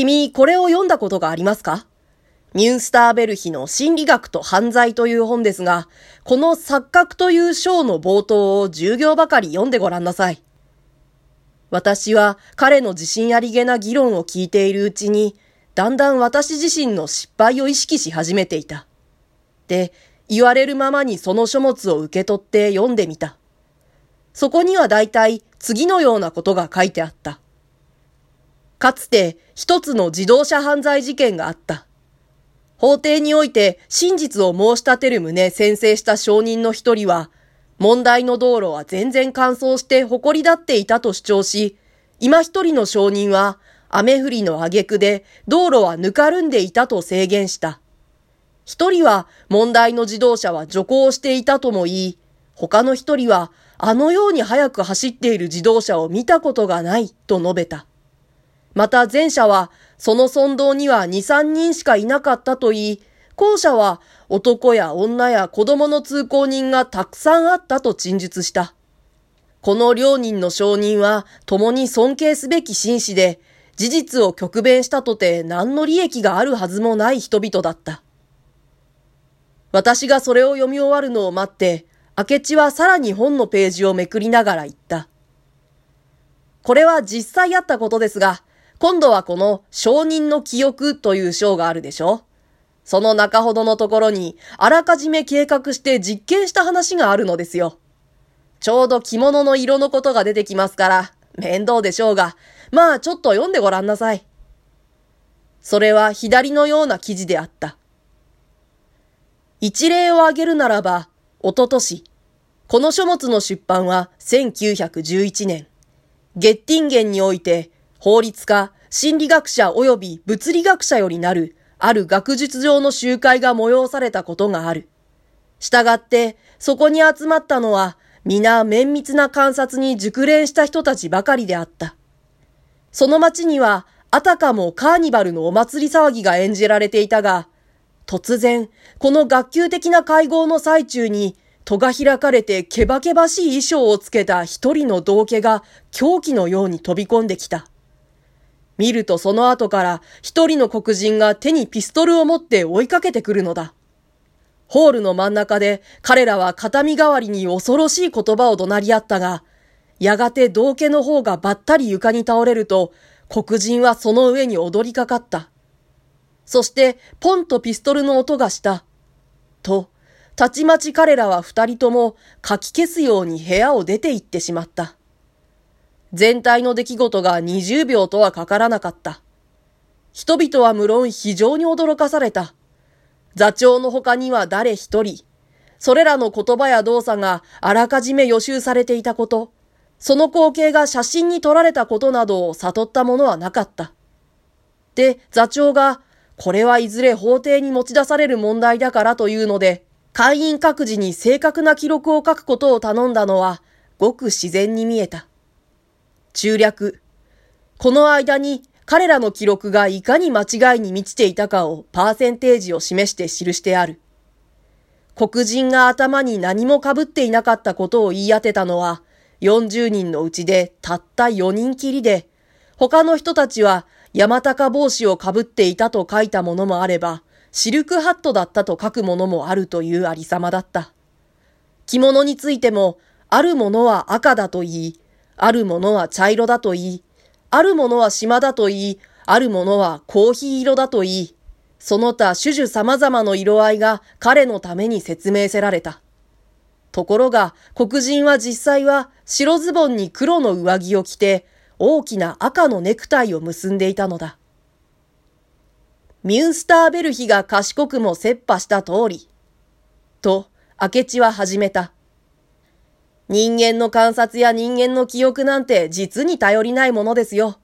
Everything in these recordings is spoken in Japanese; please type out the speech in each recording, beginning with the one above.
君、これを読んだことがありますか？ミュンスターベルヒの心理学と犯罪という本ですが、この錯覚という章の冒頭を10行ばかり読んでごらんなさい。私は彼の自信ありげな議論を聞いているうちに、だんだん私自身の失敗を意識し始めていた。で、言われるままにその書物を受け取って読んでみた。そこには大体次のようなことが書いてあった。かつて一つの自動車犯罪事件があった。法廷において真実を申し立てる旨宣誓した証人の一人は、問題の道路は全然乾燥して誇り立っていたと主張し、今一人の証人は、雨降りの挙句で道路はぬかるんでいたと制限した。一人は問題の自動車は徐行していたとも言い、他の一人はあのように速く走っている自動車を見たことがないと述べた。また前者はその村道には二三人しかいなかったと言い、後者は男や女や子供の通行人がたくさんあったと陳述した。この両人の証人は共に尊敬すべき紳士で、事実を極弁したとて何の利益があるはずもない人々だった。私がそれを読み終わるのを待って、明智はさらに本のページをめくりながら言った。これは実際あったことですが、今度はこの証人の記憶という章があるでしょ？その中ほどのところに、あらかじめ計画して実験した話があるのですよ。ちょうど着物の色のことが出てきますから、面倒でしょうが、まあちょっと読んでごらんなさい。それは左のような記事であった。一例を挙げるならば、おととし、この書物の出版は1911年、ゲッティンゲンにおいて、法律家、心理学者及び物理学者よりなるある学術上の集会が催されたことがある。したがって、そこに集まったのは、皆綿密な観察に熟練した人たちばかりであった。その町には、あたかもカーニバルのお祭り騒ぎが演じられていたが、突然、この学級的な会合の最中に、戸が開かれてけばけばしい衣装をつけた一人の道家が狂気のように飛び込んできた。見るとその後から一人の黒人が手にピストルを持って追いかけてくるのだ。ホールの真ん中で彼らは形見代わりに恐ろしい言葉を怒鳴り合ったが、やがて道家の方がばったり床に倒れると、黒人はその上に踊りかかった。そして、ポンとピストルの音がした。と、たちまち彼らは二人ともかき消すように部屋を出て行ってしまった。全体の出来事が20秒とはかからなかった。人々は無論非常に驚かされた。座長の他には誰一人、それらの言葉や動作があらかじめ予習されていたこと、その光景が写真に撮られたことなどを悟ったものはなかった。で、座長が、これはいずれ法廷に持ち出される問題だからというので、会員各自に正確な記録を書くことを頼んだのは、ごく自然に見えた。中略。この間に彼らの記録がいかに間違いに満ちていたかをパーセンテージを示して記してある。黒人が頭に何も被っていなかったことを言い当てたのは40人のうちでたった4人きりで、他の人たちは山高帽子を被っていたと書いたものもあれば、シルクハットだったと書くものもあるというありさまだった。着物についても、あるものは赤だと言い、あるものは茶色だと言い、あるものは島だと言い、あるものはコーヒー色だと言い、その他種々様々の色合いが彼のために説明せられた。ところが、黒人は実際は白ズボンに黒の上着を着て、大きな赤のネクタイを結んでいたのだ。ミュンスターベルヒが賢くも切羽した通り。と、明智は始めた。人間の観察や人間の記憶なんて実に頼りないものですよ。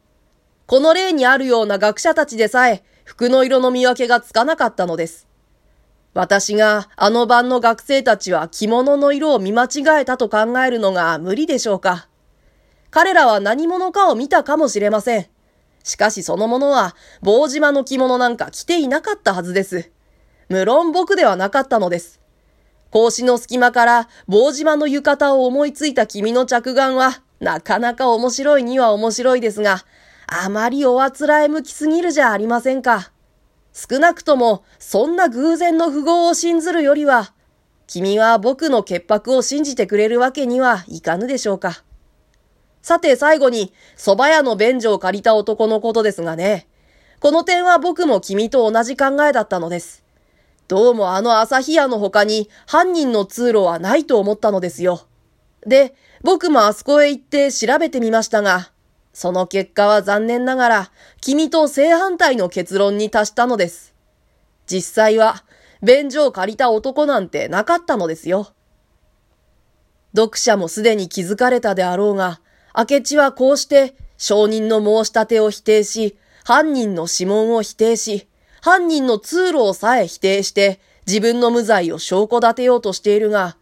この例にあるような学者たちでさえ服の色の見分けがつかなかったのです。私があの晩の学生たちは着物の色を見間違えたと考えるのが無理でしょうか。彼らは何者かを見たかもしれません。しかしその者は棒島の着物なんか着ていなかったはずです。無論僕ではなかったのです。格子の隙間から棒島の浴衣を思いついた君の着眼は、なかなか面白いには面白いですが、あまりおあつらえ向きすぎるじゃありませんか。少なくとも、そんな偶然の符号を信ずるよりは、君は僕の潔白を信じてくれるわけにはいかぬでしょうか。さて最後に、蕎麦屋の便所を借りた男のことですがね。この点は僕も君と同じ考えだったのです。どうもあの朝日屋の他に犯人の通路はないと思ったのですよ。で、僕もあそこへ行って調べてみましたが、その結果は残念ながら、君と正反対の結論に達したのです。実際は、便所を借りた男なんてなかったのですよ。読者もすでに気づかれたであろうが、明智はこうして証人の申し立てを否定し、犯人の指紋を否定し、犯人の通路をさえ否定して自分の無罪を証拠立てようとしているが、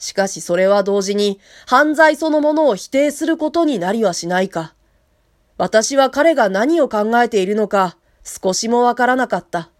しかしそれは同時に犯罪そのものを否定することになりはしないか。私は彼が何を考えているのか少しもわからなかった。